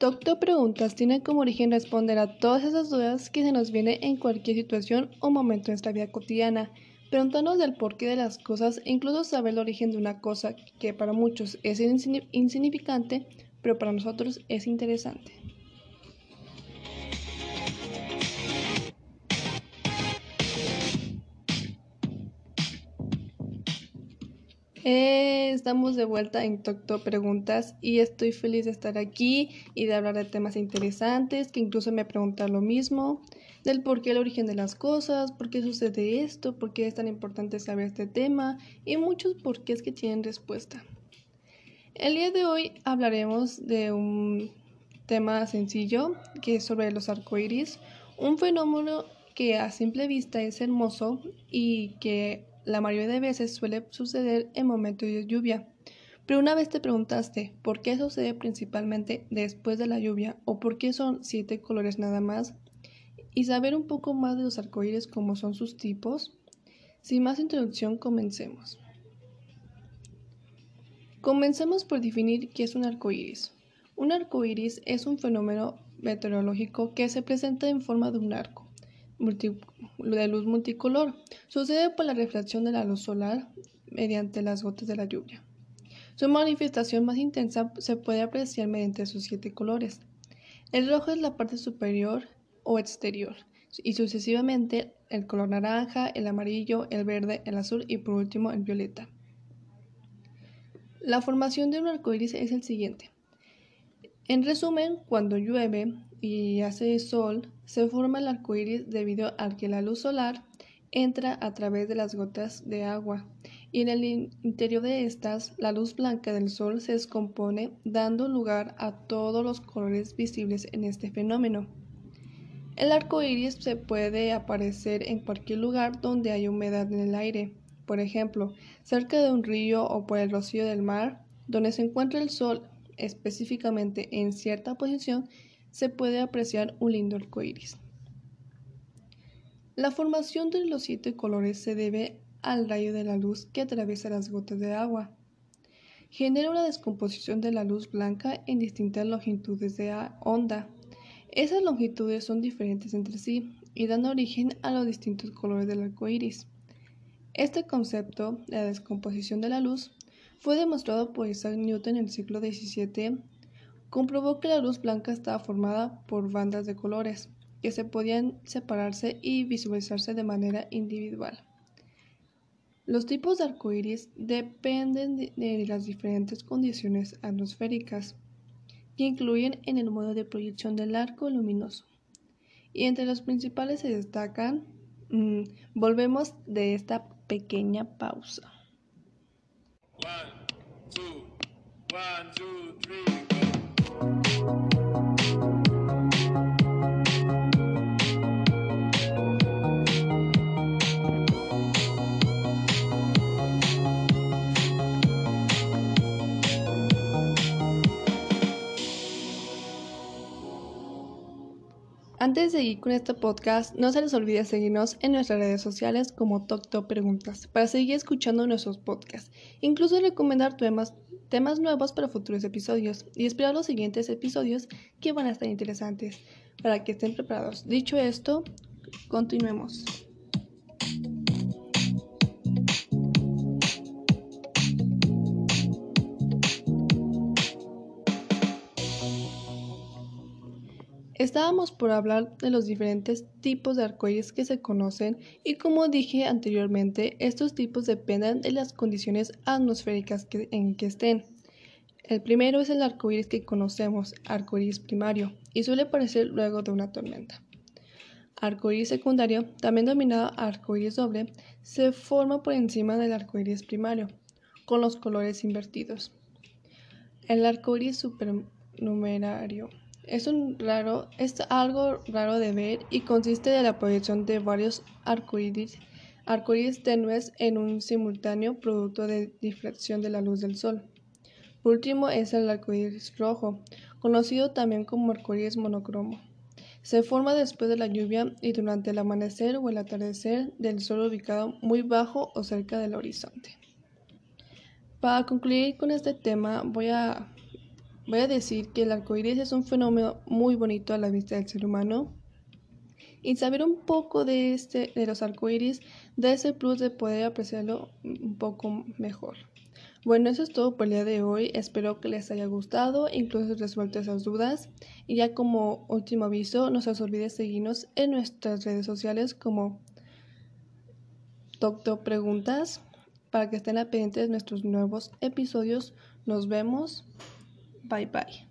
Doctor Preguntas tiene como origen responder a todas esas dudas que se nos vienen en cualquier situación o momento de nuestra vida cotidiana, preguntarnos del porqué de las cosas e incluso saber el origen de una cosa que para muchos es insignificante, pero para nosotros es interesante. Eh, estamos de vuelta en Tocto Preguntas y estoy feliz de estar aquí y de hablar de temas interesantes que incluso me preguntan lo mismo, del por qué el origen de las cosas, por qué sucede esto, por qué es tan importante saber este tema y muchos por qué es que tienen respuesta. El día de hoy hablaremos de un tema sencillo que es sobre los arcoíris, un fenómeno que a simple vista es hermoso y que la mayoría de veces suele suceder en momentos de lluvia. Pero una vez te preguntaste por qué sucede principalmente después de la lluvia o por qué son siete colores nada más y saber un poco más de los arcoíris como son sus tipos. Sin más introducción, comencemos. Comencemos por definir qué es un arcoíris. Un arcoíris es un fenómeno meteorológico que se presenta en forma de un arco de luz multicolor. Sucede por la refracción de la luz solar mediante las gotas de la lluvia. Su manifestación más intensa se puede apreciar mediante sus siete colores. El rojo es la parte superior o exterior, y sucesivamente el color naranja, el amarillo, el verde, el azul y por último el violeta. La formación de un arco iris es el siguiente. En resumen, cuando llueve y hace sol, se forma el arco iris debido a que la luz solar entra a través de las gotas de agua y en el interior de estas la luz blanca del sol se descompone dando lugar a todos los colores visibles en este fenómeno. El arco iris se puede aparecer en cualquier lugar donde haya humedad en el aire, por ejemplo, cerca de un río o por el rocío del mar, donde se encuentra el sol específicamente en cierta posición se puede apreciar un lindo arco iris. La formación de los siete colores se debe al rayo de la luz que atraviesa las gotas de agua. Genera una descomposición de la luz blanca en distintas longitudes de onda. Esas longitudes son diferentes entre sí y dan origen a los distintos colores del arco iris. Este concepto, la descomposición de la luz, fue demostrado por Isaac Newton en el siglo XVII comprobó que la luz blanca estaba formada por bandas de colores que se podían separarse y visualizarse de manera individual. Los tipos de arcoíris dependen de, las diferentes condiciones atmosféricas que incluyen en el modo de proyección del arco luminoso. Y entre los principales se destacan, mm, volvemos de esta pequeña pausa. Antes de seguir con este podcast, no se les olvide seguirnos en nuestras redes sociales como TokTok Preguntas para seguir escuchando nuestros podcasts, incluso recomendar temas, temas nuevos para futuros episodios y esperar los siguientes episodios que van a estar interesantes para que estén preparados. Dicho esto, continuemos. Estábamos por hablar de los diferentes tipos de arcoíris que se conocen y como dije anteriormente, estos tipos dependen de las condiciones atmosféricas en que estén. El primero es el arcoíris que conocemos, arcoíris primario, y suele aparecer luego de una tormenta. Arcoíris secundario, también denominado arcoíris doble, se forma por encima del arcoíris primario, con los colores invertidos. El arcoíris supernumerario es, un raro, es algo raro de ver y consiste de la proyección de varios arcoíris, arcoíris tenues en un simultáneo producto de difracción de la luz del sol. Por último es el arcoíris rojo, conocido también como arcoíris monocromo. Se forma después de la lluvia y durante el amanecer o el atardecer del sol ubicado muy bajo o cerca del horizonte. Para concluir con este tema voy a voy a decir que el arco iris es un fenómeno muy bonito a la vista del ser humano. Y saber un poco de, este, de los da ese plus de poder apreciarlo un poco mejor. Bueno, eso es todo por el día de hoy. Espero que les haya gustado, incluso resuelto esas dudas. Y ya como último aviso, no se os olvide seguirnos en nuestras redes sociales como Doctor Preguntas para que estén pendientes de nuestros nuevos episodios. Nos vemos. Bye bye.